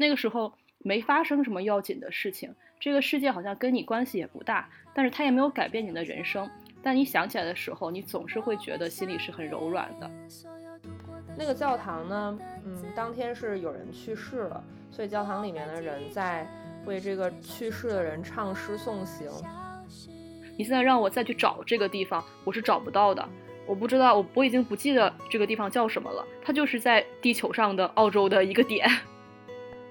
那个时候没发生什么要紧的事情，这个世界好像跟你关系也不大，但是它也没有改变你的人生。但你想起来的时候，你总是会觉得心里是很柔软的。那个教堂呢？嗯，当天是有人去世了，所以教堂里面的人在为这个去世的人唱诗送行。你现在让我再去找这个地方，我是找不到的。我不知道，我我已经不记得这个地方叫什么了。它就是在地球上的澳洲的一个点。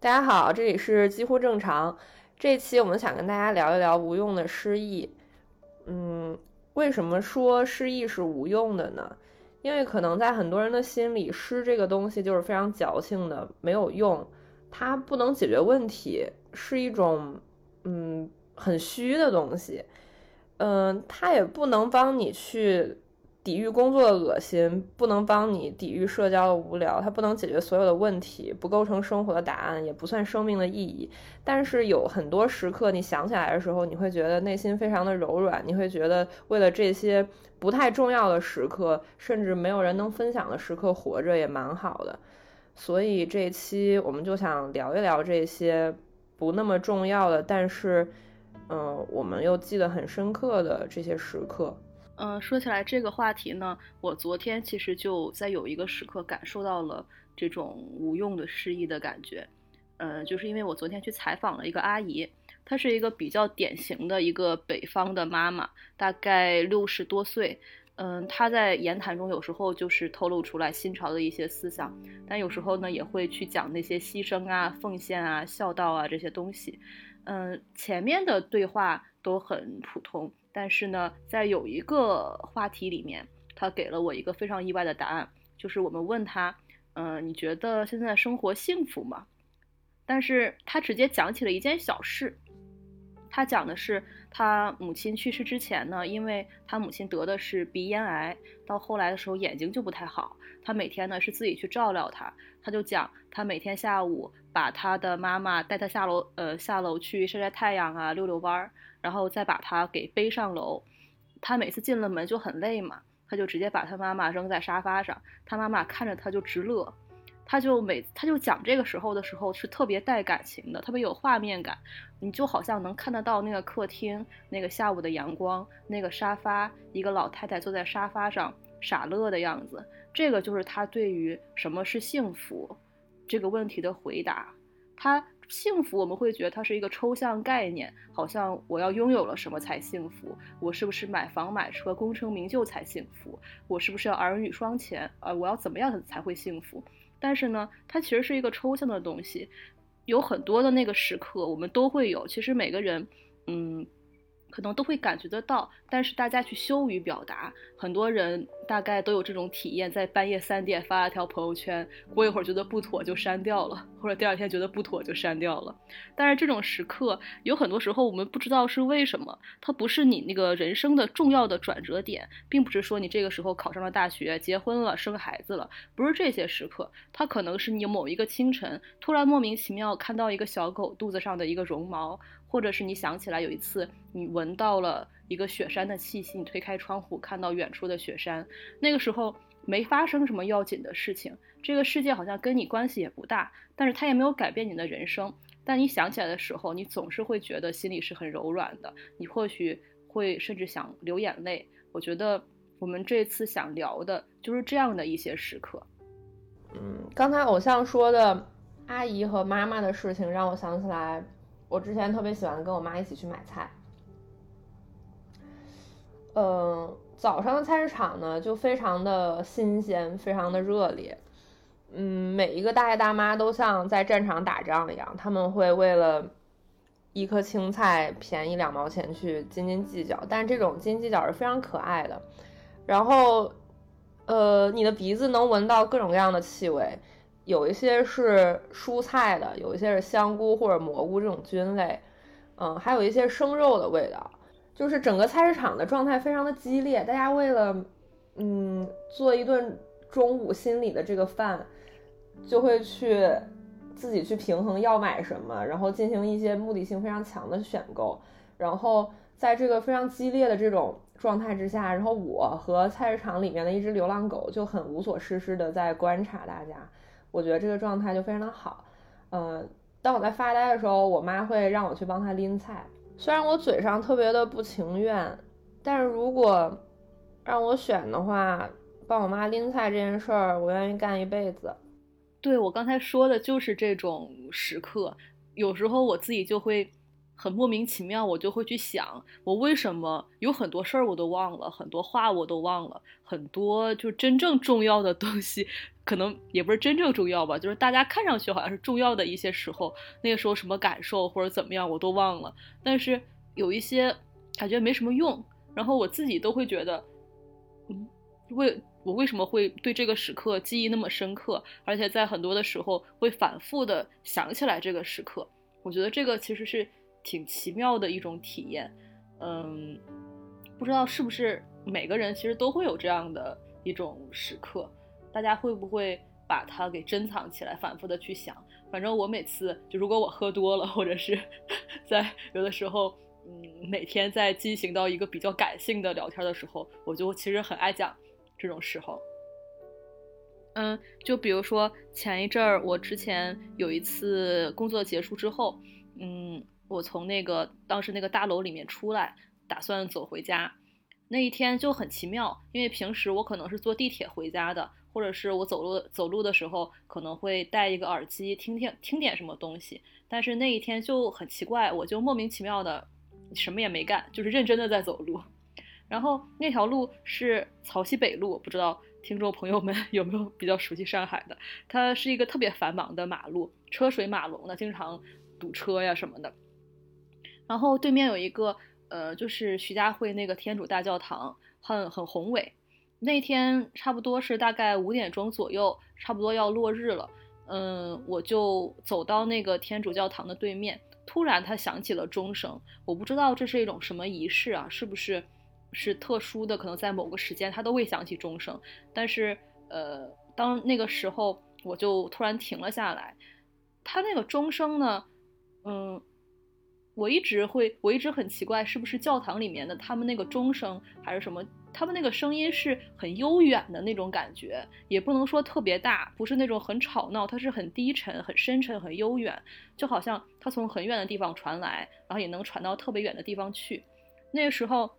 大家好，这里是几乎正常。这期我们想跟大家聊一聊无用的失意。嗯，为什么说失意是无用的呢？因为可能在很多人的心里，诗这个东西就是非常矫情的，没有用，它不能解决问题，是一种嗯很虚的东西。嗯，它也不能帮你去抵御工作的恶心，不能帮你抵御社交的无聊，它不能解决所有的问题，不构成生活的答案，也不算生命的意义。但是有很多时刻，你想起来的时候，你会觉得内心非常的柔软，你会觉得为了这些不太重要的时刻，甚至没有人能分享的时刻，活着也蛮好的。所以这一期我们就想聊一聊这些不那么重要的，但是。嗯，我们又记得很深刻的这些时刻。嗯，说起来这个话题呢，我昨天其实就在有一个时刻感受到了这种无用的失意的感觉。嗯，就是因为我昨天去采访了一个阿姨，她是一个比较典型的一个北方的妈妈，大概六十多岁。嗯，她在言谈中有时候就是透露出来新潮的一些思想，但有时候呢也会去讲那些牺牲啊、奉献啊、孝道啊这些东西。嗯，前面的对话都很普通，但是呢，在有一个话题里面，他给了我一个非常意外的答案，就是我们问他，嗯，你觉得现在生活幸福吗？但是他直接讲起了一件小事，他讲的是他母亲去世之前呢，因为他母亲得的是鼻咽癌，到后来的时候眼睛就不太好，他每天呢是自己去照料他，他就讲他每天下午。把他的妈妈带他下楼，呃，下楼去晒晒太阳啊，溜溜弯儿，然后再把他给背上楼。他每次进了门就很累嘛，他就直接把他妈妈扔在沙发上，他妈妈看着他就直乐。他就每他就讲这个时候的时候是特别带感情的，特别有画面感，你就好像能看得到那个客厅那个下午的阳光，那个沙发，一个老太太坐在沙发上傻乐的样子。这个就是他对于什么是幸福。这个问题的回答，他幸福，我们会觉得它是一个抽象概念，好像我要拥有了什么才幸福？我是不是买房买车、功成名就才幸福？我是不是要儿女双全？呃，我要怎么样才会幸福？但是呢，它其实是一个抽象的东西，有很多的那个时刻，我们都会有。其实每个人，嗯。可能都会感觉得到，但是大家去羞于表达。很多人大概都有这种体验，在半夜三点发了条朋友圈，过一会儿觉得不妥就删掉了，或者第二天觉得不妥就删掉了。但是这种时刻有很多时候我们不知道是为什么，它不是你那个人生的重要的转折点，并不是说你这个时候考上了大学、结婚了、生孩子了，不是这些时刻，它可能是你某一个清晨突然莫名其妙看到一个小狗肚子上的一个绒毛。或者是你想起来有一次你闻到了一个雪山的气息，你推开窗户看到远处的雪山，那个时候没发生什么要紧的事情，这个世界好像跟你关系也不大，但是它也没有改变你的人生。但你想起来的时候，你总是会觉得心里是很柔软的，你或许会甚至想流眼泪。我觉得我们这次想聊的就是这样的一些时刻。嗯，刚才偶像说的阿姨和妈妈的事情，让我想起来。我之前特别喜欢跟我妈一起去买菜，嗯，早上的菜市场呢就非常的新鲜，非常的热烈，嗯，每一个大爷大妈都像在战场打仗一样，他们会为了一颗青菜便宜两毛钱去斤斤计较，但这种斤斤计较是非常可爱的。然后呃，你的鼻子能闻到各种各样的气味，有一些是蔬菜的，有一些是香菇或者蘑菇这种菌类，嗯，还有一些生肉的味道。就是整个菜市场的状态非常的激烈，大家为了嗯做一顿中午心里的这个饭，就会去自己去平衡要买什么，然后进行一些目的性非常强的选购，然后在这个非常激烈的这种状态之下，然后我和菜市场里面的一只流浪狗就很无所事事的在观察大家，我觉得这个状态就非常的好。嗯，当我在发呆的时候，我妈会让我去帮她拎菜。虽然我嘴上特别的不情愿，但是如果让我选的话，帮我妈拎菜这件事儿，我愿意干一辈子。对我刚才说的就是这种时刻，有时候我自己就会很莫名其妙，我就会去想，我为什么有很多事儿我都忘了，很多话我都忘了，很多就真正重要的东西，可能也不是真正重要吧，就是大家看上去好像是重要的一些时候，那个时候什么感受或者怎么样我都忘了，但是有一些感觉没什么用，然后我自己都会觉得，嗯，为。我为什么会对这个时刻记忆那么深刻，而且在很多的时候会反复的想起来这个时刻？我觉得这个其实是挺奇妙的一种体验。嗯，不知道是不是每个人其实都会有这样的一种时刻，大家会不会把它给珍藏起来，反复的去想？反正我每次就如果我喝多了，或者是 在有的时候，嗯，每天在进行到一个比较感性的聊天的时候，我就其实很爱讲。这种时候，嗯，就比如说前一阵儿，我之前有一次工作结束之后，嗯，我从那个当时那个大楼里面出来，打算走回家。那一天就很奇妙，因为平时我可能是坐地铁回家的，或者是我走路走路的时候可能会戴一个耳机听听听点什么东西。但是那一天就很奇怪，我就莫名其妙的什么也没干，就是认真的在走路。然后那条路是曹溪北路，不知道听众朋友们 有没有比较熟悉上海的？它是一个特别繁忙的马路，车水马龙的，经常堵车呀什么的。然后对面有一个呃，就是徐家汇那个天主大教堂，很很宏伟。那天差不多是大概五点钟左右，差不多要落日了。嗯，我就走到那个天主教堂的对面，突然它响起了钟声，我不知道这是一种什么仪式啊，是不是？是特殊的，可能在某个时间它都会响起钟声，但是呃，当那个时候我就突然停了下来，它那个钟声呢，嗯，我一直会，我一直很奇怪，是不是教堂里面的他们那个钟声还是什么？他们那个声音是很悠远的那种感觉，也不能说特别大，不是那种很吵闹，它是很低沉、很深沉、很悠远，就好像它从很远的地方传来，然后也能传到特别远的地方去。那个时候。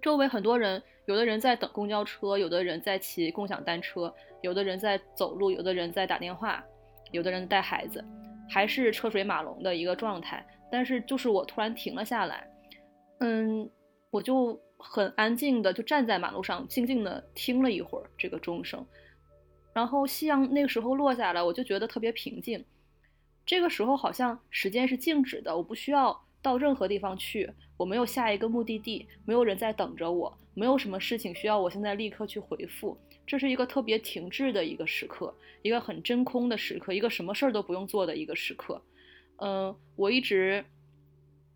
周围很多人，有的人在等公交车，有的人在骑共享单车，有的人在走路，有的人在打电话，有的人带孩子，还是车水马龙的一个状态。但是就是我突然停了下来，嗯，我就很安静的就站在马路上，静静的听了一会儿这个钟声，然后夕阳那个时候落下来，我就觉得特别平静。这个时候好像时间是静止的，我不需要。到任何地方去，我没有下一个目的地，没有人在等着我，没有什么事情需要我现在立刻去回复。这是一个特别停滞的一个时刻，一个很真空的时刻，一个什么事儿都不用做的一个时刻。嗯，我一直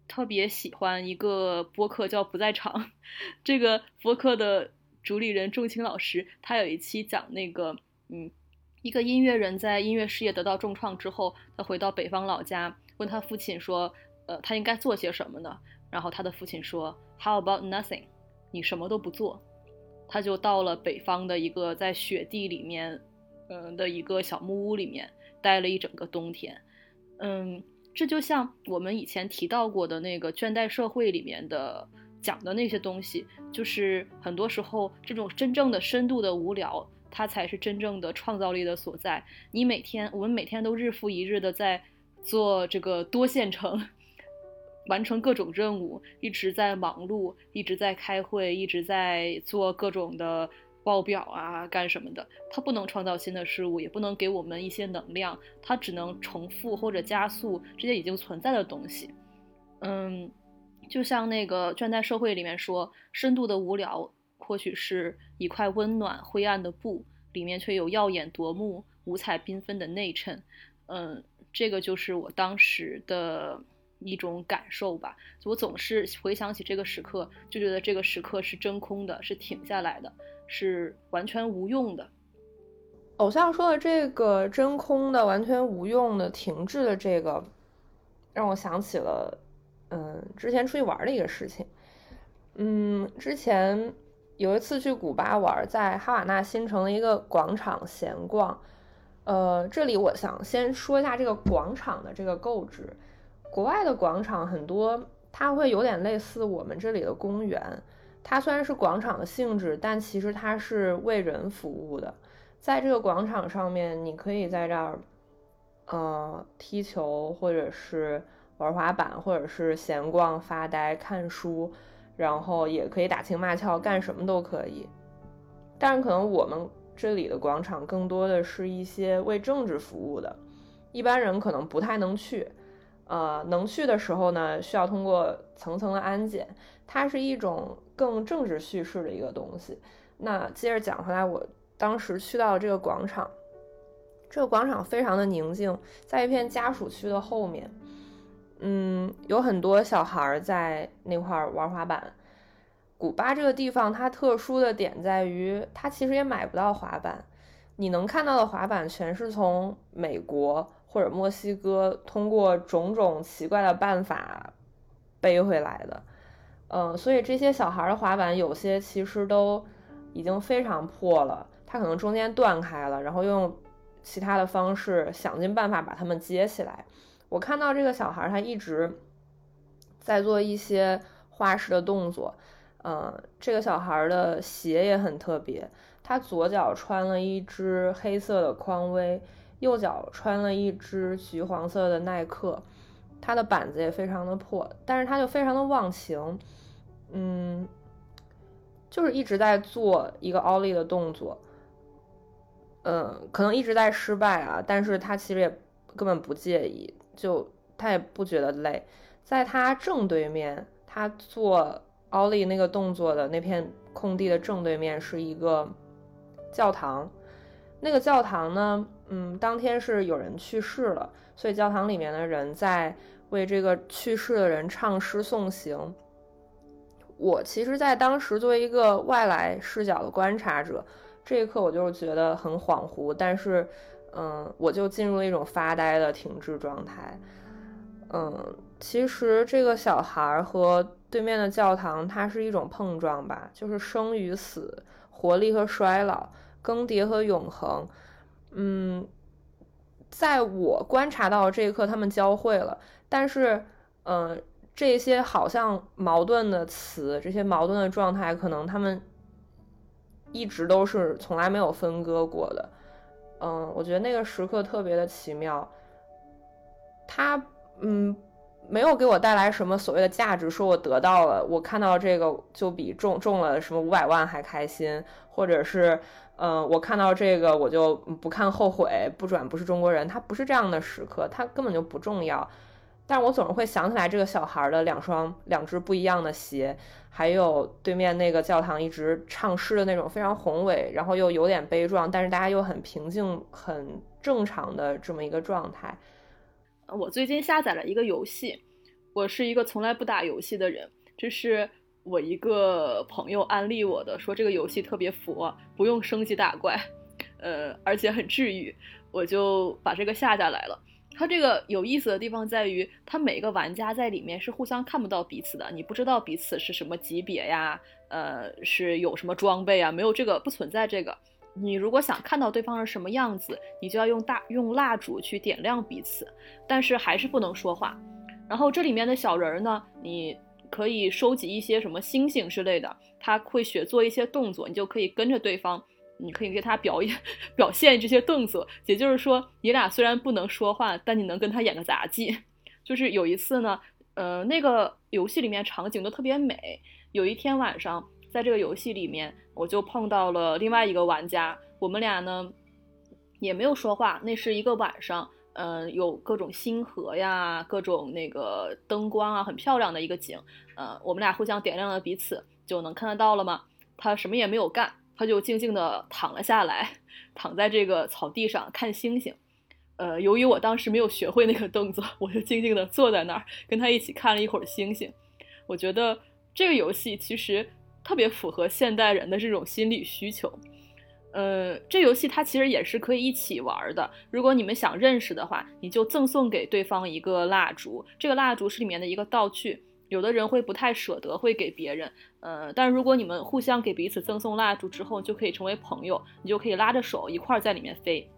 特别喜欢一个播客叫《不在场》，这个播客的主理人仲青老师，他有一期讲那个，嗯，一个音乐人在音乐事业得到重创之后，他回到北方老家，问他父亲说。呃，他应该做些什么呢？然后他的父亲说：“How about nothing？你什么都不做。”他就到了北方的一个在雪地里面，嗯的一个小木屋里面待了一整个冬天。嗯，这就像我们以前提到过的那个倦怠社会里面的讲的那些东西，就是很多时候这种真正的深度的无聊，它才是真正的创造力的所在。你每天，我们每天都日复一日的在做这个多线程。完成各种任务，一直在忙碌，一直在开会，一直在做各种的报表啊，干什么的？它不能创造新的事物，也不能给我们一些能量，它只能重复或者加速这些已经存在的东西。嗯，就像那个《倦怠社会》里面说，深度的无聊或许是一块温暖灰暗的布，里面却有耀眼夺目、五彩缤纷的内衬。嗯，这个就是我当时的一种感受吧。我总是回想起这个时刻，就觉得这个时刻是真空的，是停下来的，是完全无用的。偶像说的这个真空的、完全无用的、停滞的这个，让我想起了，嗯，之前出去玩的一个事情。嗯，之前有一次去古巴玩，在哈瓦那新城的一个广场闲逛。呃，这里我想先说一下这个广场的这个构置。国外的广场很多，它会有点类似我们这里的公园。它虽然是广场的性质，但其实它是为人服务的。在这个广场上面，你可以在这儿，呃，踢球，或者是玩滑板，或者是闲逛、发呆、看书，然后也可以打情骂俏，干什么都可以。但是可能我们这里的广场更多的是一些为政治服务的，一般人可能不太能去。呃，能去的时候呢，需要通过层层的安检，它是一种更政治叙事的一个东西。那接着讲回来，我。当时去到这个广场，这个广场非常的宁静，在一片家属区的后面，嗯，有很多小孩在那块玩滑板。古巴这个地方它特殊的点在于，它其实也买不到滑板，你能看到的滑板全是从美国或者墨西哥通过种种奇怪的办法背回来的，嗯，所以这些小孩的滑板有些其实都已经非常破了。它可能中间断开了，然后用其他的方式想尽办法把它们接起来。我看到这个小孩，他一直在做一些花式的动作。嗯，这个小孩的鞋也很特别，他左脚穿了一只黑色的匡威，右脚穿了一只橘黄色的耐克。他的板子也非常的破，但是他就非常的忘情。嗯，就是一直在做一个奥利的动作。嗯，可能一直在失败啊，但是他其实也根本不介意，就他也不觉得累。在他正对面，他做奥利那个动作的那片空地的正对面是一个教堂。那个教堂呢，嗯，当天是有人去世了，所以教堂里面的人在为这个去世的人唱诗送行。我其实，在当时作为一个外来视角的观察者。这一刻我就是觉得很恍惚，但是，嗯，我就进入了一种发呆的停滞状态。嗯，其实这个小孩和对面的教堂，它是一种碰撞吧，就是生与死、活力和衰老、更迭和永恒。嗯，在我观察到这一刻，他们交汇了，但是，嗯，这些好像矛盾的词，这些矛盾的状态，可能他们。一直都是从来没有分割过的，嗯，我觉得那个时刻特别的奇妙。他嗯没有给我带来什么所谓的价值，说我得到了，我看到这个就比中中了什么五百万还开心，或者是嗯我看到这个我就不看后悔，不转不是中国人，他不是这样的时刻，他根本就不重要。但我总是会想起来这个小孩的两双两只不一样的鞋。还有对面那个教堂一直唱诗的那种非常宏伟，然后又有点悲壮，但是大家又很平静、很正常的这么一个状态。我最近下载了一个游戏，我是一个从来不打游戏的人，这是我一个朋友安利我的，说这个游戏特别佛，不用升级打怪，呃，而且很治愈，我就把这个下下来了。它这个有意思的地方在于，它每个玩家在里面是互相看不到彼此的，你不知道彼此是什么级别呀，呃，是有什么装备啊，没有这个不存在这个。你如果想看到对方是什么样子，你就要用大用蜡烛去点亮彼此，但是还是不能说话。然后这里面的小人儿呢，你可以收集一些什么星星之类的，他会学做一些动作，你就可以跟着对方。你可以给他表演、表现这些动作，也就是说，你俩虽然不能说话，但你能跟他演个杂技。就是有一次呢，呃，那个游戏里面场景都特别美。有一天晚上，在这个游戏里面，我就碰到了另外一个玩家，我们俩呢也没有说话。那是一个晚上，嗯，有各种星河呀，各种那个灯光啊，很漂亮的一个景。呃，我们俩互相点亮了彼此，就能看得到了吗？他什么也没有干，他就静静地躺了下来，躺在这个草地上看星星。呃，由于我当时没有学会那个动作，我就静静地坐在那儿，跟他一起看了一会儿星星。我觉得这个游戏其实特别符合现代人的这种心理需求。呃，这游戏它其实也是可以一起玩的。如果你们想认识的话，你就赠送给对方一个蜡烛，这个蜡烛是里面的一个道具。有的人会不太舍得会给别人，呃，但如果你们互相给彼此赠送蜡烛之后，就可以成为朋友，你就可以拉着手一块儿在里面飞。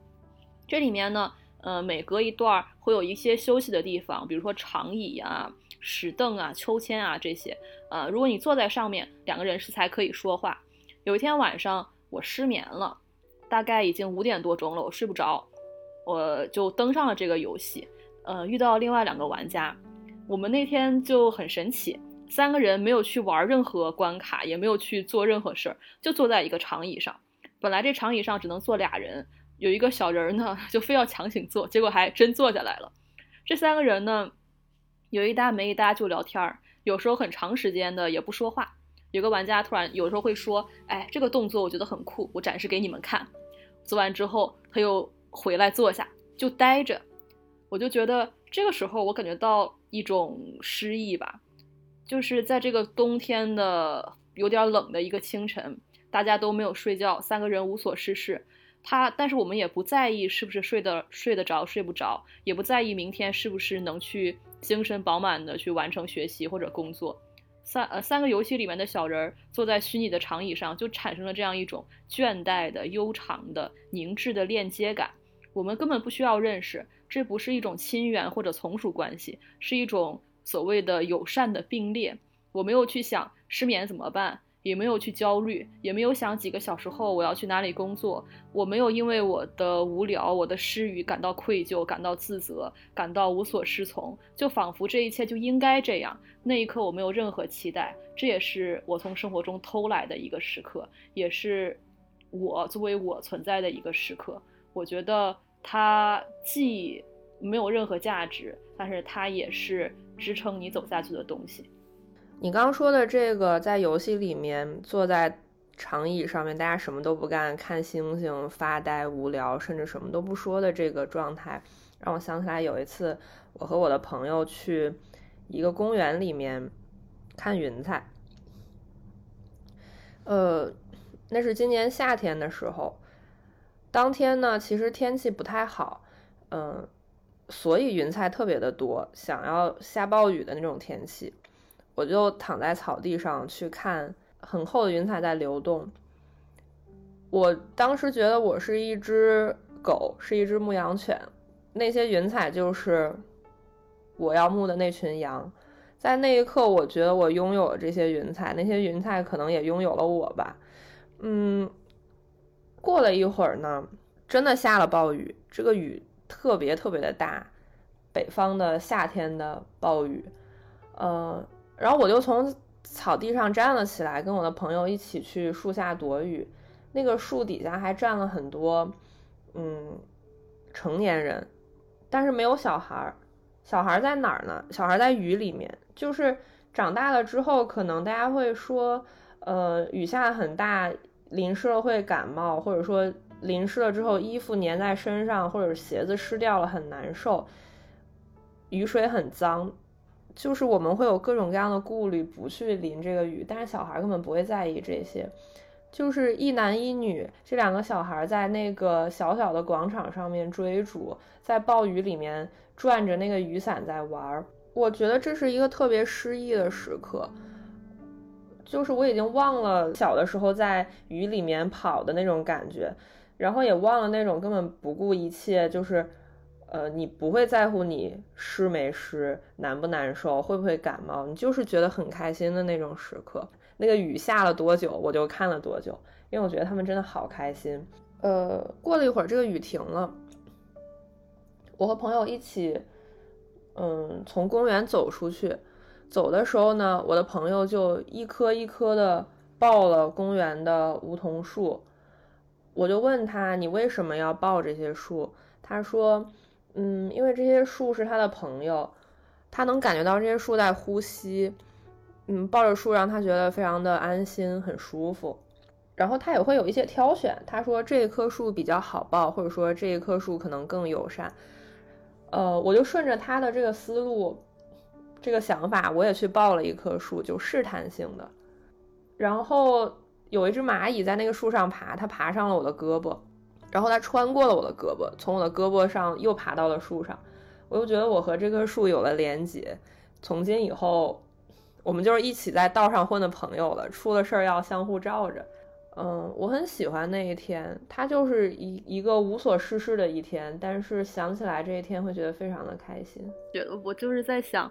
这里面呢。呃，每隔一段会有一些休息的地方，比如说长椅啊、石凳啊、秋千啊这些。呃，如果你坐在上面，两个人是才可以说话。有一天晚上我失眠了，大概已经五点多钟了，我睡不着，我就登上了这个游戏。呃，遇到另外两个玩家，我们那天就很神奇，三个人没有去玩任何关卡，也没有去做任何事儿，就坐在一个长椅上。本来这长椅上只能坐俩人。有一个小人呢，就非要强行坐，结果还真坐下来了。这三个人呢，有一搭没一搭就聊天儿，有时候很长时间的也不说话。有个玩家突然有时候会说：“哎，这个动作我觉得很酷，我展示给你们看。”做完之后，他又回来坐下就待着。我就觉得这个时候我感觉到一种诗意吧，就是在这个冬天的有点冷的一个清晨，大家都没有睡觉，三个人无所事事。他，但是我们也不在意是不是睡得睡得着睡不着，也不在意明天是不是能去精神饱满的去完成学习或者工作。三呃三个游戏里面的小人坐在虚拟的长椅上，就产生了这样一种倦怠的、悠长的、凝滞的链接感。我们根本不需要认识，这不是一种亲缘或者从属关系，是一种所谓的友善的并列。我没有去想失眠怎么办。也没有去焦虑，也没有想几个小时后我要去哪里工作。我没有因为我的无聊、我的失语感到愧疚、感到自责、感到无所适从，就仿佛这一切就应该这样。那一刻我没有任何期待，这也是我从生活中偷来的一个时刻，也是我作为我存在的一个时刻。我觉得它既没有任何价值，但是它也是支撑你走下去的东西。你刚刚说的这个，在游戏里面坐在长椅上面，大家什么都不干，看星星、发呆、无聊，甚至什么都不说的这个状态，让我想起来有一次，我和我的朋友去一个公园里面看云彩。呃，那是今年夏天的时候，当天呢，其实天气不太好，嗯，所以云彩特别的多，想要下暴雨的那种天气。我就躺在草地上去看很厚的云彩在流动。我当时觉得我是一只狗，是一只牧羊犬，那些云彩就是我要牧的那群羊。在那一刻，我觉得我拥有了这些云彩，那些云彩可能也拥有了我吧。嗯，过了一会儿呢，真的下了暴雨，这个雨特别特别的大，北方的夏天的暴雨，呃。然后我就从草地上站了起来，跟我的朋友一起去树下躲雨。那个树底下还站了很多，嗯，成年人，但是没有小孩儿。小孩在哪儿呢？小孩在雨里面。就是长大了之后，可能大家会说，呃，雨下很大，淋湿了会感冒，或者说淋湿了之后衣服粘在身上，或者鞋子湿掉了很难受。雨水很脏。就是我们会有各种各样的顾虑，不去淋这个雨，但是小孩根本不会在意这些。就是一男一女这两个小孩在那个小小的广场上面追逐，在暴雨里面转着那个雨伞在玩儿。我觉得这是一个特别诗意的时刻。就是我已经忘了小的时候在雨里面跑的那种感觉，然后也忘了那种根本不顾一切就是。呃，你不会在乎你湿没湿，难不难受，会不会感冒，你就是觉得很开心的那种时刻。那个雨下了多久，我就看了多久，因为我觉得他们真的好开心。呃，过了一会儿，这个雨停了，我和朋友一起，嗯，从公园走出去。走的时候呢，我的朋友就一棵一棵的抱了公园的梧桐树。我就问他，你为什么要抱这些树？他说。嗯，因为这些树是他的朋友，他能感觉到这些树在呼吸。嗯，抱着树让他觉得非常的安心，很舒服。然后他也会有一些挑选，他说这一棵树比较好抱，或者说这一棵树可能更友善。呃，我就顺着他的这个思路，这个想法，我也去抱了一棵树，就试探性的。然后有一只蚂蚁在那个树上爬，它爬上了我的胳膊，然后它穿过了我的胳膊，从我的胳膊上又爬到了树上。我又觉得我和这棵树有了连结，从今以后，我们就是一起在道上混的朋友了。出了事儿要相互罩着。嗯，我很喜欢那一天，它就是一一个无所事事的一天，但是想起来这一天会觉得非常的开心。觉得我就是在想，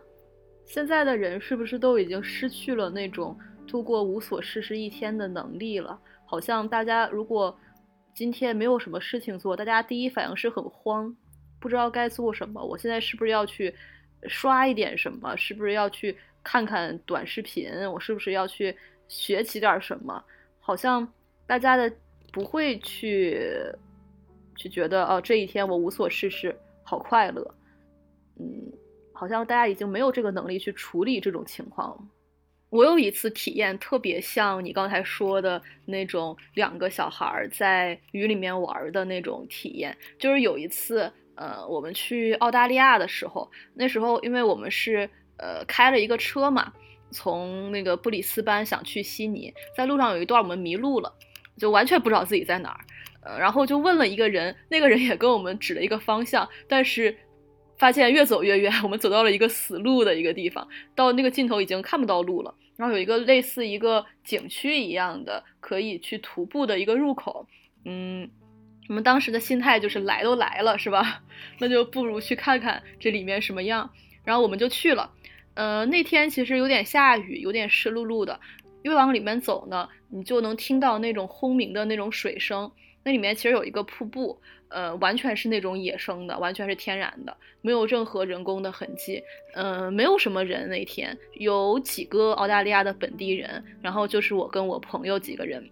现在的人是不是都已经失去了那种度过无所事事一天的能力了？好像大家如果今天没有什么事情做，大家第一反应是很慌。不知道该做什么，我现在是不是要去刷一点什么？是不是要去看看短视频？我是不是要去学习点什么？好像大家的不会去去觉得哦，这一天我无所事事，好快乐。嗯，好像大家已经没有这个能力去处理这种情况了。我有一次体验特别像你刚才说的那种两个小孩在雨里面玩的那种体验，就是有一次。呃，我们去澳大利亚的时候，那时候因为我们是呃开了一个车嘛，从那个布里斯班想去悉尼，在路上有一段我们迷路了，就完全不知道自己在哪儿，呃，然后就问了一个人，那个人也跟我们指了一个方向，但是发现越走越远，我们走到了一个死路的一个地方，到那个尽头已经看不到路了，然后有一个类似一个景区一样的可以去徒步的一个入口，嗯。我们当时的心态就是来都来了，是吧？那就不如去看看这里面什么样。然后我们就去了。呃，那天其实有点下雨，有点湿漉漉的。越往里面走呢，你就能听到那种轰鸣的那种水声。那里面其实有一个瀑布，呃，完全是那种野生的，完全是天然的，没有任何人工的痕迹。嗯，没有什么人那天，有几个澳大利亚的本地人，然后就是我跟我朋友几个人。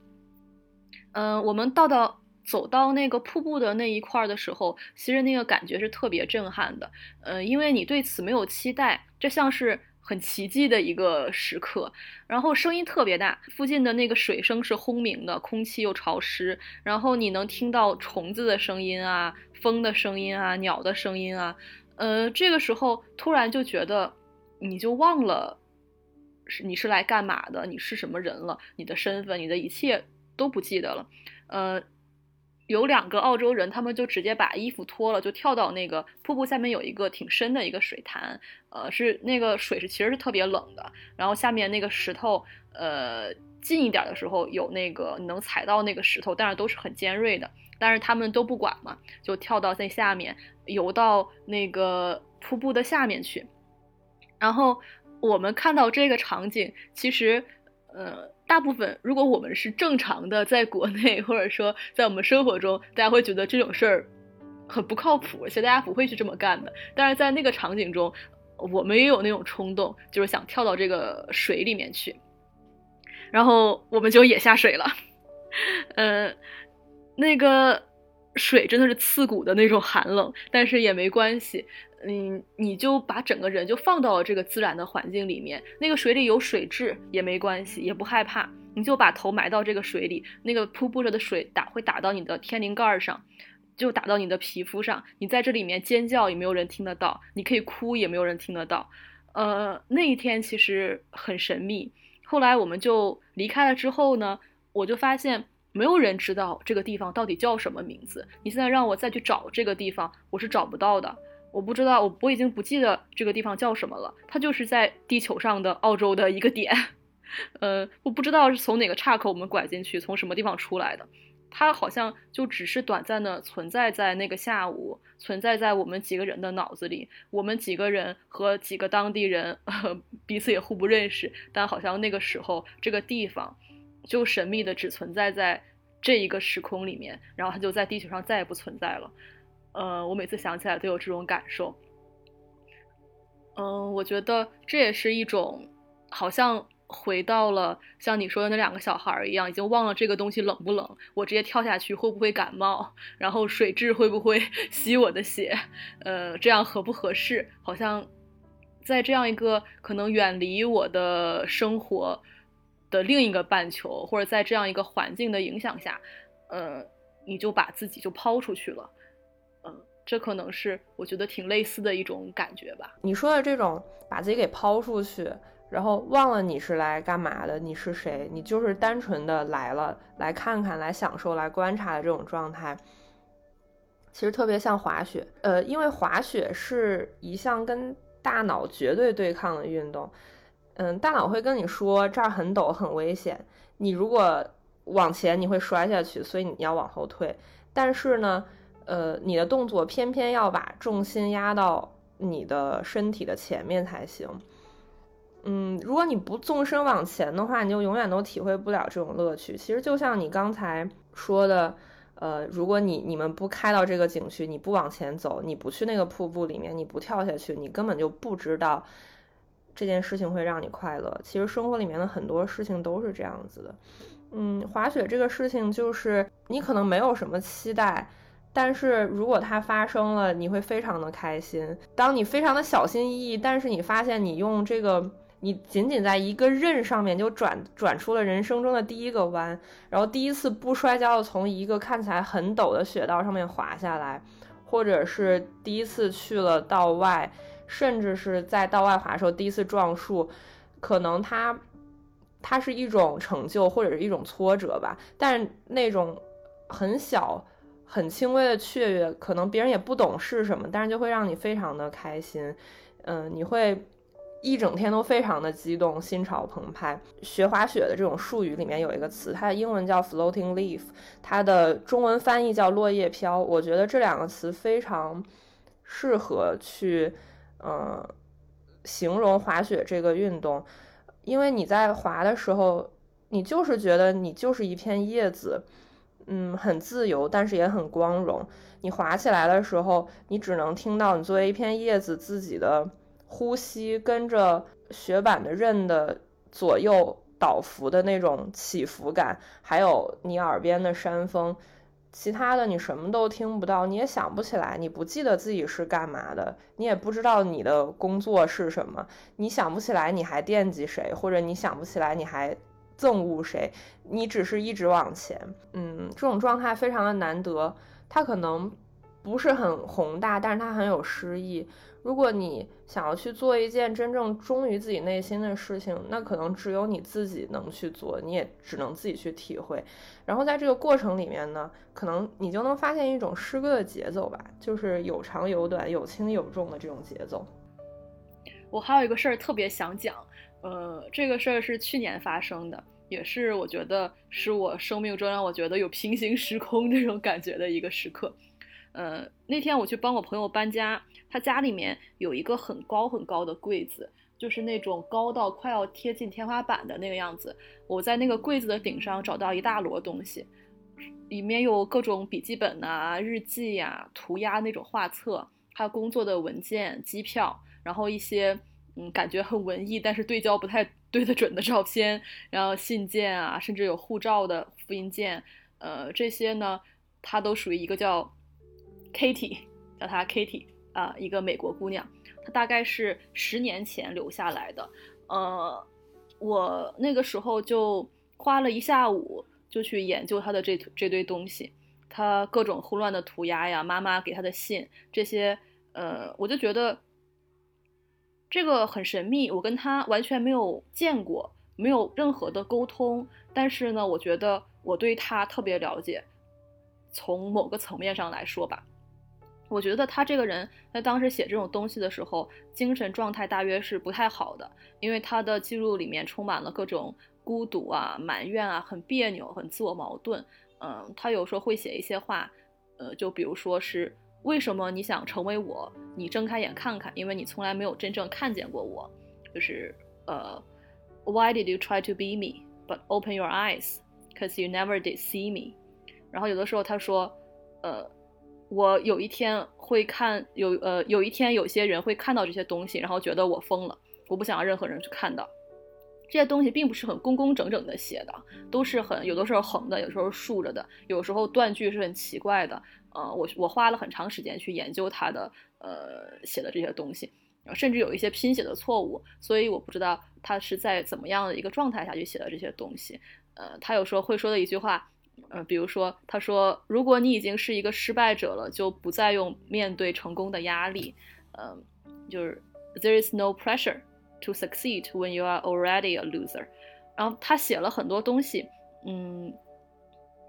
嗯，我们到到。走到那个瀑布的那一块的时候，其实那个感觉是特别震撼的。呃，因为你对此没有期待，这像是很奇迹的一个时刻。然后声音特别大，附近的那个水声是轰鸣的，空气又潮湿，然后你能听到虫子的声音啊，风的声音啊，鸟的声音啊。呃，这个时候突然就觉得，你就忘了是你是来干嘛的，你是什么人了，你的身份，你的一切都不记得了。呃。有两个澳洲人，他们就直接把衣服脱了，就跳到那个瀑布下面有一个挺深的一个水潭，呃，是那个水是其实是特别冷的，然后下面那个石头，呃，近一点的时候有那个能踩到那个石头，但是都是很尖锐的，但是他们都不管嘛，就跳到那下面游到那个瀑布的下面去，然后我们看到这个场景，其实，呃。大部分，如果我们是正常的，在国内或者说在我们生活中，大家会觉得这种事儿很不靠谱，而且大家不会去这么干的。但是在那个场景中，我们也有那种冲动，就是想跳到这个水里面去，然后我们就也下水了。嗯，那个水真的是刺骨的那种寒冷，但是也没关系。嗯，你就把整个人就放到了这个自然的环境里面，那个水里有水质也没关系，也不害怕。你就把头埋到这个水里，那个瀑布着的水打会打到你的天灵盖上，就打到你的皮肤上。你在这里面尖叫也没有人听得到，你可以哭也没有人听得到。呃，那一天其实很神秘。后来我们就离开了之后呢，我就发现没有人知道这个地方到底叫什么名字。你现在让我再去找这个地方，我是找不到的。我不知道，我我已经不记得这个地方叫什么了。它就是在地球上的澳洲的一个点，呃，我不知道是从哪个岔口我们拐进去，从什么地方出来的。它好像就只是短暂的存在在那个下午，存在在我们几个人的脑子里。我们几个人和几个当地人 彼此也互不认识，但好像那个时候这个地方就神秘的只存在在这一个时空里面，然后它就在地球上再也不存在了。呃，我每次想起来都有这种感受。嗯，我觉得这也是一种，好像回到了像你说的那两个小孩一样，已经忘了这个东西冷不冷，我直接跳下去会不会感冒，然后水质会不会 吸我的血，呃，这样合不合适？好像在这样一个可能远离我的生活，的另一个半球，或者在这样一个环境的影响下，呃，你就把自己就抛出去了，嗯，这可能是我觉得挺类似的一种感觉吧。你说的这种把自己给抛出去，然后忘了你是来干嘛的，你是谁，你就是单纯的来了，来看看，来享受，来观察的这种状态。其实特别像滑雪，呃，因为滑雪是一项跟大脑绝对对抗的运动，嗯，大脑会跟你说这儿很陡很危险，你如果往前你会摔下去，所以你要往后退。但是呢，呃，你的动作偏偏要把重心压到你的身体的前面才行。嗯，如果你不纵身往前的话，你就永远都体会不了这种乐趣。其实就像你刚才说的。呃，如果你你们不开到这个景区，你不往前走，你不去那个瀑布里面，你不跳下去，你根本就不知道这件事情会让你快乐。其实生活里面的很多事情都是这样子的。嗯，滑雪这个事情就是你可能没有什么期待，但是如果它发生了，你会非常的开心。当你非常的小心翼翼，但是你发现你用这个。你仅仅在一个刃上面就转转出了人生中的第一个弯，然后第一次不摔跤的从一个看起来很陡的雪道上面滑下来，或者是第一次去了道外，甚至是在道外滑的时候第一次撞树，可能它它是一种成就或者是一种挫折吧，但是那种很小很轻微的雀跃，可能别人也不懂是什么，但是就会让你非常的开心，嗯，你会。一整天都非常的激动，心潮澎湃。学滑雪的这种术语里面有一个词，它的英文叫 floating leaf，它的中文翻译叫落叶飘。我觉得这两个词非常适合去，呃，形容滑雪这个运动，因为你在滑的时候，你就是觉得你就是一片叶子，嗯，很自由，但是也很光荣。你滑起来的时候，你只能听到你作为一片叶子自己的。呼吸跟着雪板的刃的左右倒伏的那种起伏感，还有你耳边的山风，其他的你什么都听不到，你也想不起来，你不记得自己是干嘛的，你也不知道你的工作是什么，你想不起来你还惦记谁，或者你想不起来你还憎恶谁，你只是一直往前，嗯，这种状态非常的难得，它可能不是很宏大，但是它很有诗意。如果你想要去做一件真正忠于自己内心的事情，那可能只有你自己能去做，你也只能自己去体会。然后在这个过程里面呢，可能你就能发现一种诗歌的节奏吧，就是有长有短，有轻有重的这种节奏。我还有一个事儿特别想讲，呃，这个事儿是去年发生的，也是我觉得是我生命中让我觉得有平行时空这种感觉的一个时刻。呃，那天我去帮我朋友搬家，他家里面有一个很高很高的柜子，就是那种高到快要贴近天花板的那个样子。我在那个柜子的顶上找到一大摞东西，里面有各种笔记本啊、日记呀、涂鸦那种画册，还有工作的文件、机票，然后一些嗯感觉很文艺但是对焦不太对得准的照片，然后信件啊，甚至有护照的复印件，呃，这些呢，它都属于一个叫。Kitty 叫她 Kitty 啊，一个美国姑娘，她大概是十年前留下来的。呃，我那个时候就花了一下午就去研究她的这这堆东西，她各种胡乱的涂鸦呀，妈妈给她的信这些，呃，我就觉得这个很神秘，我跟她完全没有见过，没有任何的沟通，但是呢，我觉得我对她特别了解，从某个层面上来说吧。我觉得他这个人在当时写这种东西的时候，精神状态大约是不太好的，因为他的记录里面充满了各种孤独啊、埋怨啊，很别扭、很自我矛盾。嗯，他有时候会写一些话，呃，就比如说是为什么你想成为我？你睁开眼看看，因为你从来没有真正看见过我。就是呃，Why did you try to be me? But open your eyes, cause you never did see me. 然后有的时候他说，呃。我有一天会看有呃有一天有些人会看到这些东西，然后觉得我疯了。我不想让任何人去看到这些东西，并不是很工工整整的写的，都是很有的时候横的，有时候竖着的，有时候断句是很奇怪的。呃，我我花了很长时间去研究他的呃写的这些东西。甚至有一些拼写的错误，所以我不知道他是在怎么样的一个状态下去写的这些东西。呃，他有时候会说的一句话，呃，比如说他说，如果你已经是一个失败者了，就不再用面对成功的压力。嗯，就是 There is no pressure to succeed when you are already a loser。然后他写了很多东西，嗯，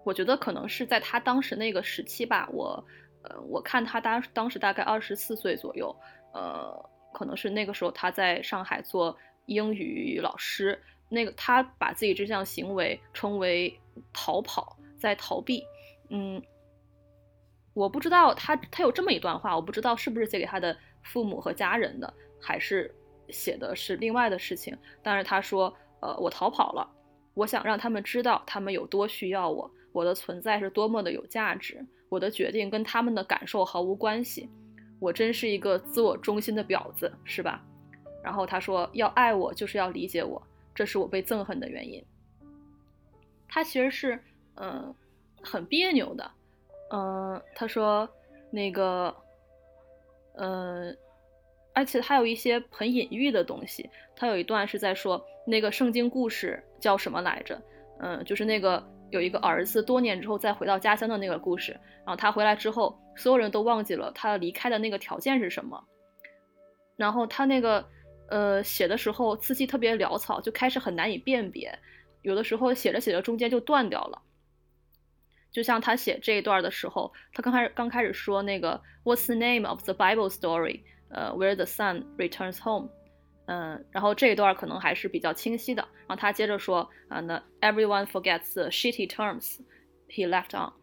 我觉得可能是在他当时那个时期吧，我，呃，我看他当当时大概二十四岁左右，呃，可能是那个时候他在上海做英语老师，那个他把自己这项行为称为逃跑，在逃避，嗯，我不知道他他有这么一段话，我不知道是不是写给他的父母和家人的，还是写的是另外的事情，但是他说。呃，我逃跑了。我想让他们知道，他们有多需要我，我的存在是多么的有价值。我的决定跟他们的感受毫无关系。我真是一个自我中心的婊子，是吧？然后他说，要爱我就是要理解我，这是我被憎恨的原因。他其实是，嗯，很别扭的。嗯，他说，那个，嗯。而且他有一些很隐喻的东西，他有一段是在说那个圣经故事叫什么来着？嗯，就是那个有一个儿子多年之后再回到家乡的那个故事。然后他回来之后，所有人都忘记了他离开的那个条件是什么。然后他那个呃写的时候字迹特别潦草，就开始很难以辨别，有的时候写着写着中间就断掉了。就像他写这一段的时候，他刚开始刚开始说那个 What's the name of the Bible story？呃，Where the sun returns home，嗯，然后这一段可能还是比较清晰的。然后他接着说，啊，那 Everyone forgets the shitty terms he left on，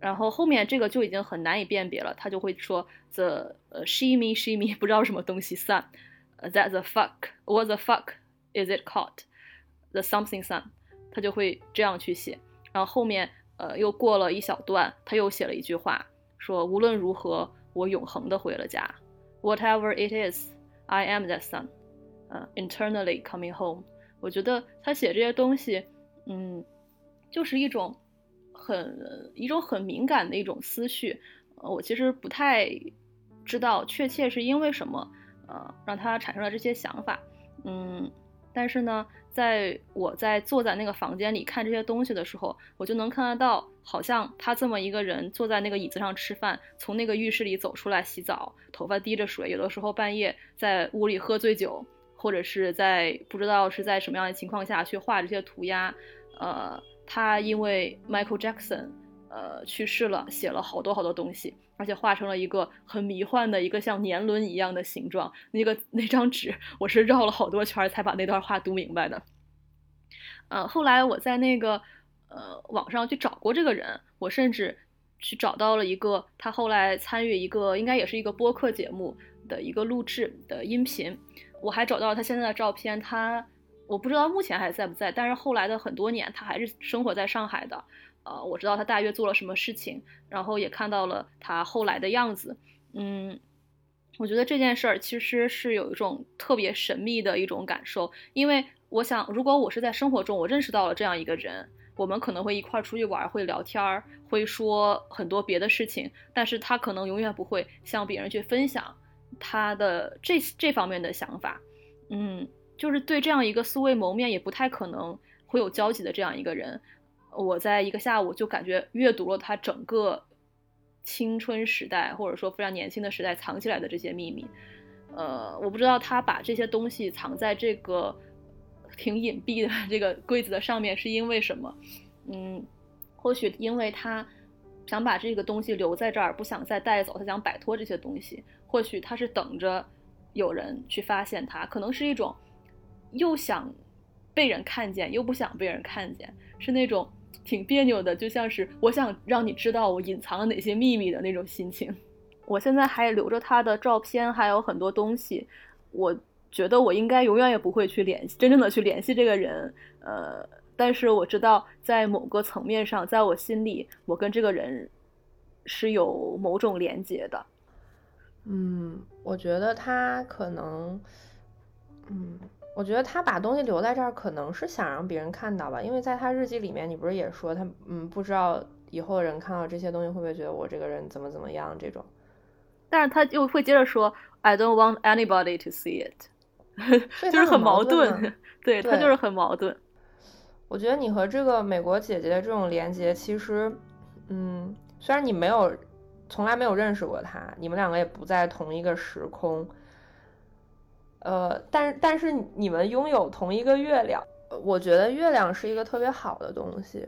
然后后面这个就已经很难以辨别了。他就会说 the 呃 she me she me 不知道什么东西 sun，that the fuck，what the fuck is it called？the something sun，他就会这样去写。然后后面呃又过了一小段，他又写了一句话，说无论如何，我永恒的回了家。Whatever it is, I am that son. 呃，internally coming home. 我觉得他写这些东西，嗯，就是一种很一种很敏感的一种思绪。呃，我其实不太知道确切是因为什么，呃，让他产生了这些想法。嗯，但是呢。在我在坐在那个房间里看这些东西的时候，我就能看得到，好像他这么一个人坐在那个椅子上吃饭，从那个浴室里走出来洗澡，头发滴着水，有的时候半夜在屋里喝醉酒，或者是在不知道是在什么样的情况下去画这些涂鸦。呃，他因为 Michael Jackson。呃，去世了，写了好多好多东西，而且画成了一个很迷幻的一个像年轮一样的形状。那个那张纸，我是绕了好多圈才把那段话读明白的。呃，后来我在那个呃网上去找过这个人，我甚至去找到了一个他后来参与一个应该也是一个播客节目的一个录制的音频，我还找到了他现在的照片。他我不知道目前还在不在，但是后来的很多年，他还是生活在上海的。呃，我知道他大约做了什么事情，然后也看到了他后来的样子。嗯，我觉得这件事儿其实是有一种特别神秘的一种感受，因为我想，如果我是在生活中我认识到了这样一个人，我们可能会一块儿出去玩，会聊天儿，会说很多别的事情，但是他可能永远不会向别人去分享他的这这方面的想法。嗯，就是对这样一个素未谋面，也不太可能会有交集的这样一个人。我在一个下午就感觉阅读了他整个青春时代，或者说非常年轻的时代藏起来的这些秘密。呃，我不知道他把这些东西藏在这个挺隐蔽的 这个柜子的上面是因为什么？嗯，或许因为他想把这个东西留在这儿，不想再带走，他想摆脱这些东西。或许他是等着有人去发现他，可能是一种又想被人看见，又不想被人看见，是那种。挺别扭的，就像是我想让你知道我隐藏了哪些秘密的那种心情。我现在还留着他的照片，还有很多东西。我觉得我应该永远也不会去联系，真正的去联系这个人。呃，但是我知道，在某个层面上，在我心里，我跟这个人是有某种连接的。嗯，我觉得他可能，嗯。我觉得他把东西留在这儿，可能是想让别人看到吧，因为在他日记里面，你不是也说他，嗯，不知道以后人看到这些东西会不会觉得我这个人怎么怎么样这种。但是他又会接着说 I don't want anybody to see it，就是很矛盾。对他就是很矛盾。我觉得你和这个美国姐姐的这种连接，其实，嗯，虽然你没有从来没有认识过她，你们两个也不在同一个时空，呃，但但是你们拥有同一个月亮。我觉得月亮是一个特别好的东西。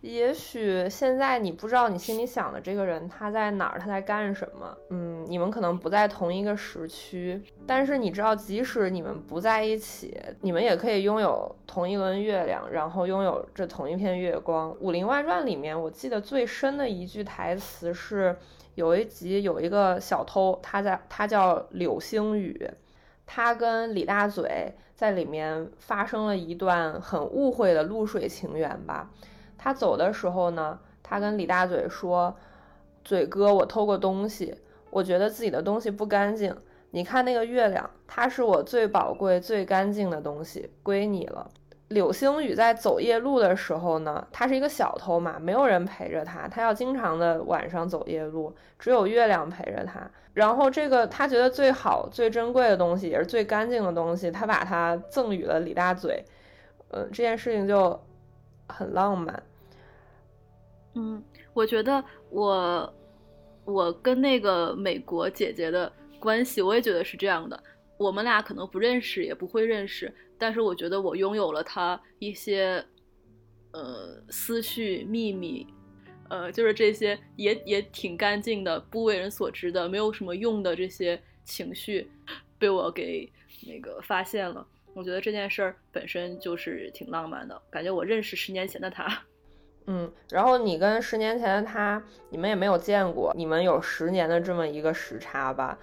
也许现在你不知道你心里想的这个人他在哪儿，他在干什么。嗯，你们可能不在同一个时区，但是你知道，即使你们不在一起，你们也可以拥有同一轮月亮，然后拥有这同一片月光。《武林外传》里面，我记得最深的一句台词是，有一集有一个小偷，他在他叫柳星宇，他跟李大嘴在里面发生了一段很误会的露水情缘吧。他走的时候呢，他跟李大嘴说：“嘴哥，我偷过东西，我觉得自己的东西不干净。你看那个月亮，它是我最宝贵、最干净的东西，归你了。”柳星宇在走夜路的时候呢，他是一个小偷嘛，没有人陪着他，他要经常的晚上走夜路，只有月亮陪着他。然后这个他觉得最好、最珍贵的东西，也是最干净的东西，他把它赠予了李大嘴。嗯，这件事情就很浪漫。嗯，我觉得我我跟那个美国姐姐的关系，我也觉得是这样的。我们俩可能不认识，也不会认识，但是我觉得我拥有了他一些呃思绪秘密，呃，就是这些也也挺干净的，不为人所知的，没有什么用的这些情绪，被我给那个发现了。我觉得这件事儿本身就是挺浪漫的，感觉我认识十年前的他。嗯，然后你跟十年前的他，你们也没有见过，你们有十年的这么一个时差吧？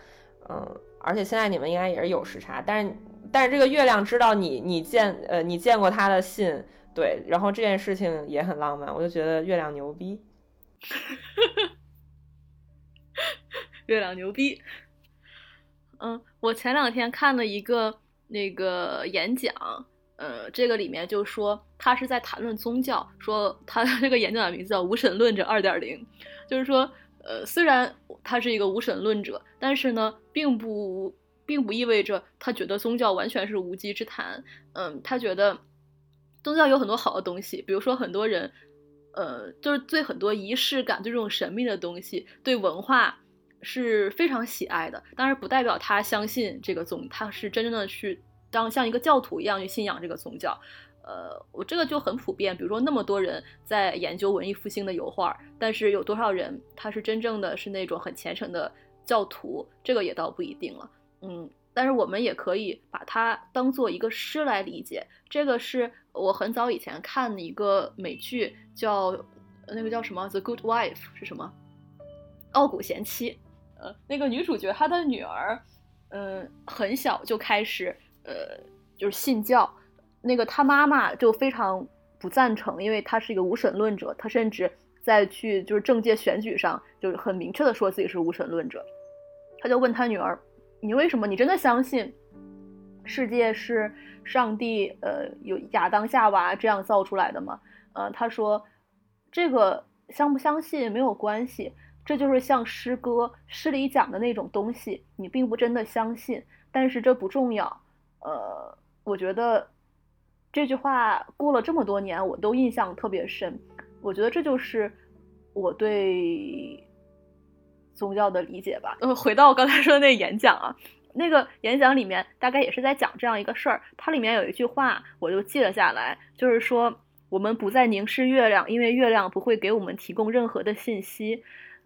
嗯，而且现在你们应该也是有时差，但是但是这个月亮知道你你见呃你见过他的信，对，然后这件事情也很浪漫，我就觉得月亮牛逼，月亮牛逼。嗯，我前两天看了一个那个演讲。呃，这个里面就说他是在谈论宗教，说他 这个演讲的名字叫《无神论者二点零》，就是说，呃，虽然他是一个无神论者，但是呢，并不并不意味着他觉得宗教完全是无稽之谈。嗯，他觉得宗教有很多好的东西，比如说很多人，呃，就是对很多仪式感、对这种神秘的东西、对文化是非常喜爱的。当然，不代表他相信这个宗，他是真正的去。当像一个教徒一样去信仰这个宗教，呃，我这个就很普遍。比如说那么多人在研究文艺复兴的油画，但是有多少人他是真正的是那种很虔诚的教徒，这个也倒不一定了。嗯，但是我们也可以把它当做一个诗来理解。这个是我很早以前看的一个美剧，叫那个叫什么《The Good Wife》是什么？傲骨贤妻。呃，那个女主角她的女儿，嗯，很小就开始。呃，就是信教，那个他妈妈就非常不赞成，因为他是一个无神论者，他甚至在去就是政界选举上，就是很明确的说自己是无神论者。他就问他女儿：“你为什么？你真的相信世界是上帝呃有亚当夏娃这样造出来的吗？”呃，他说：“这个相不相信没有关系，这就是像诗歌诗里讲的那种东西，你并不真的相信，但是这不重要。”呃，我觉得这句话过了这么多年，我都印象特别深。我觉得这就是我对宗教的理解吧。呃，回到我刚才说的那演讲啊，那个演讲里面大概也是在讲这样一个事儿。它里面有一句话，我就记了下来，就是说我们不再凝视月亮，因为月亮不会给我们提供任何的信息。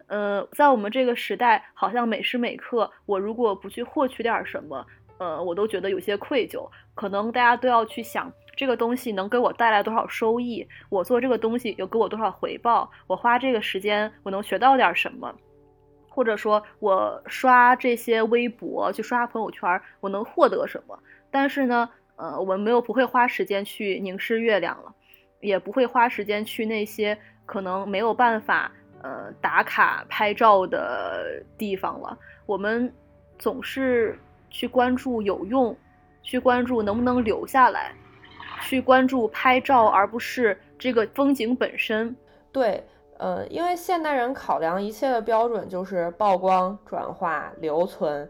呃，在我们这个时代，好像每时每刻，我如果不去获取点什么。呃，我都觉得有些愧疚。可能大家都要去想，这个东西能给我带来多少收益？我做这个东西有给我多少回报？我花这个时间，我能学到点什么？或者说，我刷这些微博，去刷朋友圈，我能获得什么？但是呢，呃，我们没有不会花时间去凝视月亮了，也不会花时间去那些可能没有办法呃打卡拍照的地方了。我们总是。去关注有用，去关注能不能留下来，去关注拍照，而不是这个风景本身。对，呃，因为现代人考量一切的标准就是曝光、转化、留存。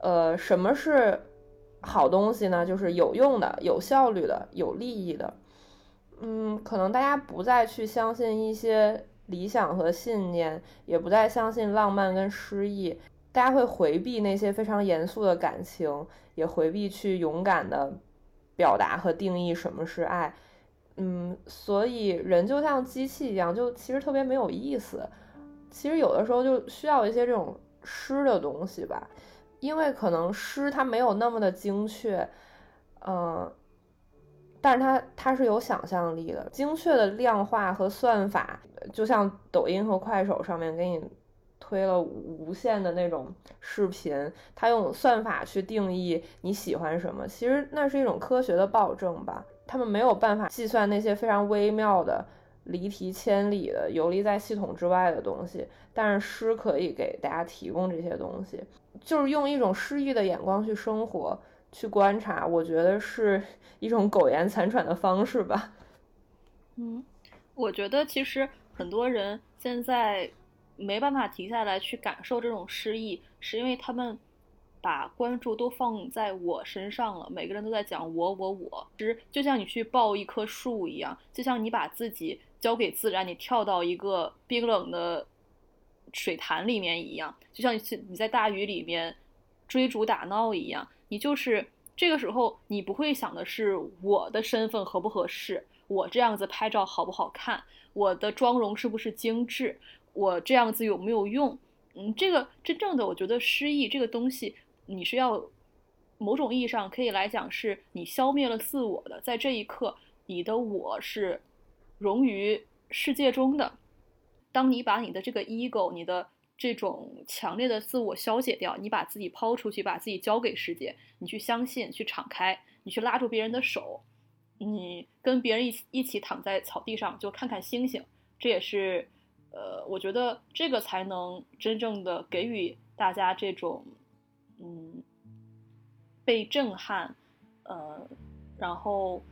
呃，什么是好东西呢？就是有用的、有效率的、有利益的。嗯，可能大家不再去相信一些理想和信念，也不再相信浪漫跟诗意。大家会回避那些非常严肃的感情，也回避去勇敢的表达和定义什么是爱。嗯，所以人就像机器一样，就其实特别没有意思。其实有的时候就需要一些这种诗的东西吧，因为可能诗它没有那么的精确，嗯，但是它它是有想象力的，精确的量化和算法，就像抖音和快手上面给你。推了无限的那种视频，他用算法去定义你喜欢什么，其实那是一种科学的暴政吧。他们没有办法计算那些非常微妙的、离题千里的、游离在系统之外的东西，但是诗可以给大家提供这些东西，就是用一种诗意的眼光去生活、去观察，我觉得是一种苟延残喘的方式吧。嗯，我觉得其实很多人现在。没办法停下来去感受这种诗意，是因为他们把关注都放在我身上了。每个人都在讲我我我，其实就像你去抱一棵树一样，就像你把自己交给自然，你跳到一个冰冷的水潭里面一样，就像你你在大雨里面追逐打闹一样，你就是这个时候你不会想的是我的身份合不合适，我这样子拍照好不好看，我的妆容是不是精致。我这样子有没有用？嗯，这个真正的我觉得失意这个东西，你是要某种意义上可以来讲，是你消灭了自我的，在这一刻，你的我是融于世界中的。当你把你的这个 ego，你的这种强烈的自我消解掉，你把自己抛出去，把自己交给世界，你去相信，去敞开，你去拉住别人的手，你跟别人一起一起躺在草地上，就看看星星，这也是。呃，我觉得这个才能真正的给予大家这种，嗯，被震撼，呃，然后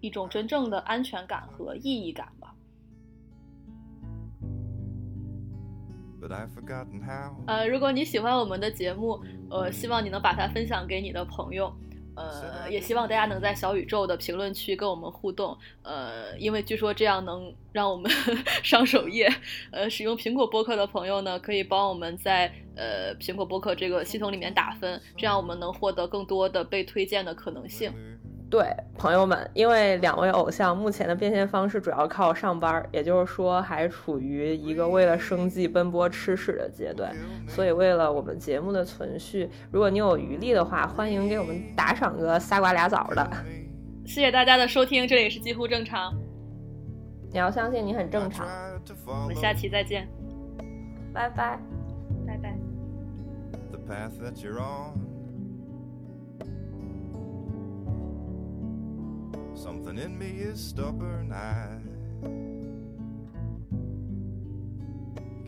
一种真正的安全感和意义感吧。呃，如果你喜欢我们的节目，呃，希望你能把它分享给你的朋友。呃，也希望大家能在小宇宙的评论区跟我们互动。呃，因为据说这样能让我们 上首页。呃，使用苹果播客的朋友呢，可以帮我们在呃苹果播客这个系统里面打分，这样我们能获得更多的被推荐的可能性。对朋友们，因为两位偶像目前的变现方式主要靠上班，也就是说还处于一个为了生计奔波吃屎的阶段，所以为了我们节目的存续，如果你有余力的话，欢迎给我们打赏个仨瓜俩枣的。谢谢大家的收听，这里是几乎正常。你要相信你很正常。我们下期再见，拜拜，拜拜。Something in me is stubborn. I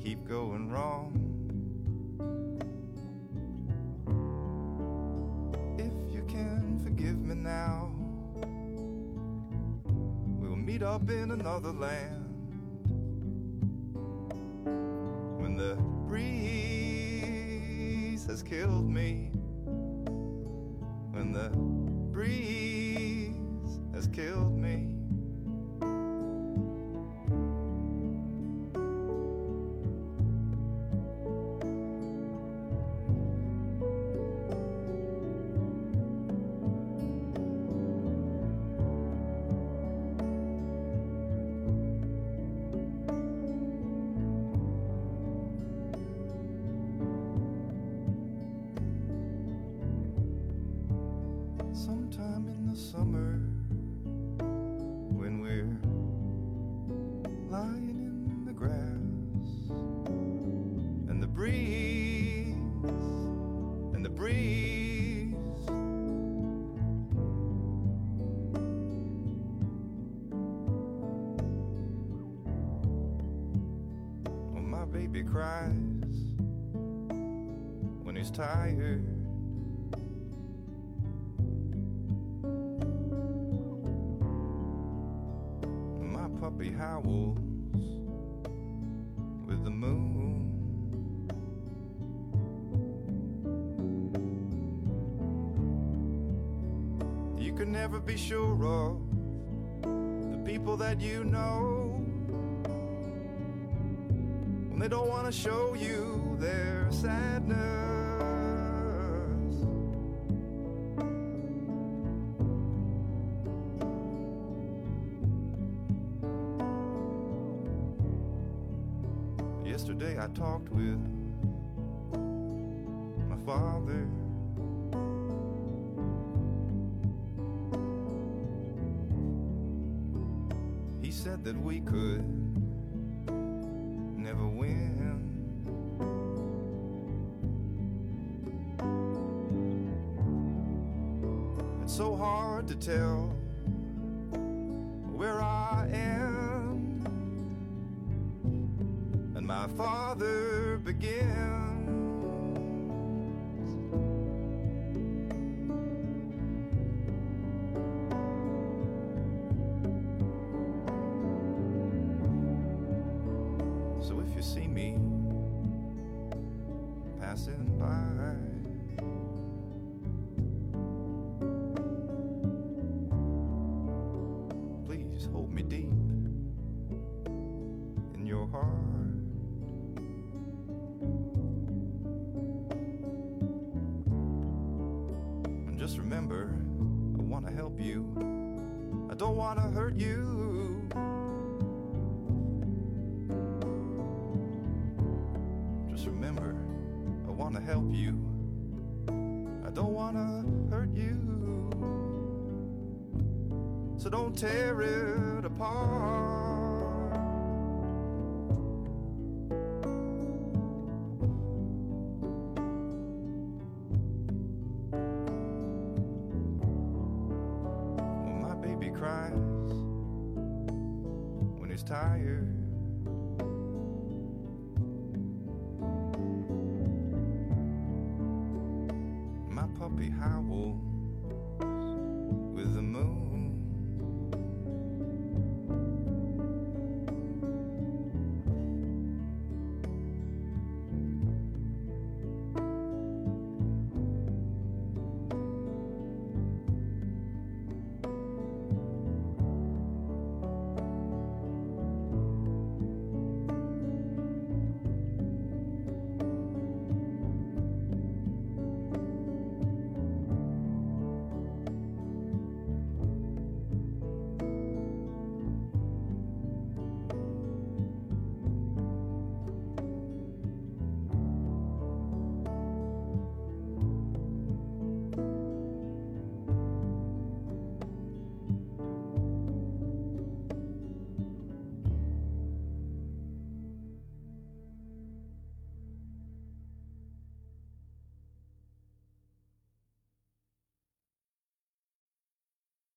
keep going wrong. If you can forgive me now, we'll meet up in another land when the breeze has killed me. When the breeze killed tired. My puppy howls with the moon. You can never be sure of the people that you know when they don't want to show you their sadness. Yesterday I talked with my father. He said that we could never win. It's so hard to tell So don't tear it apart.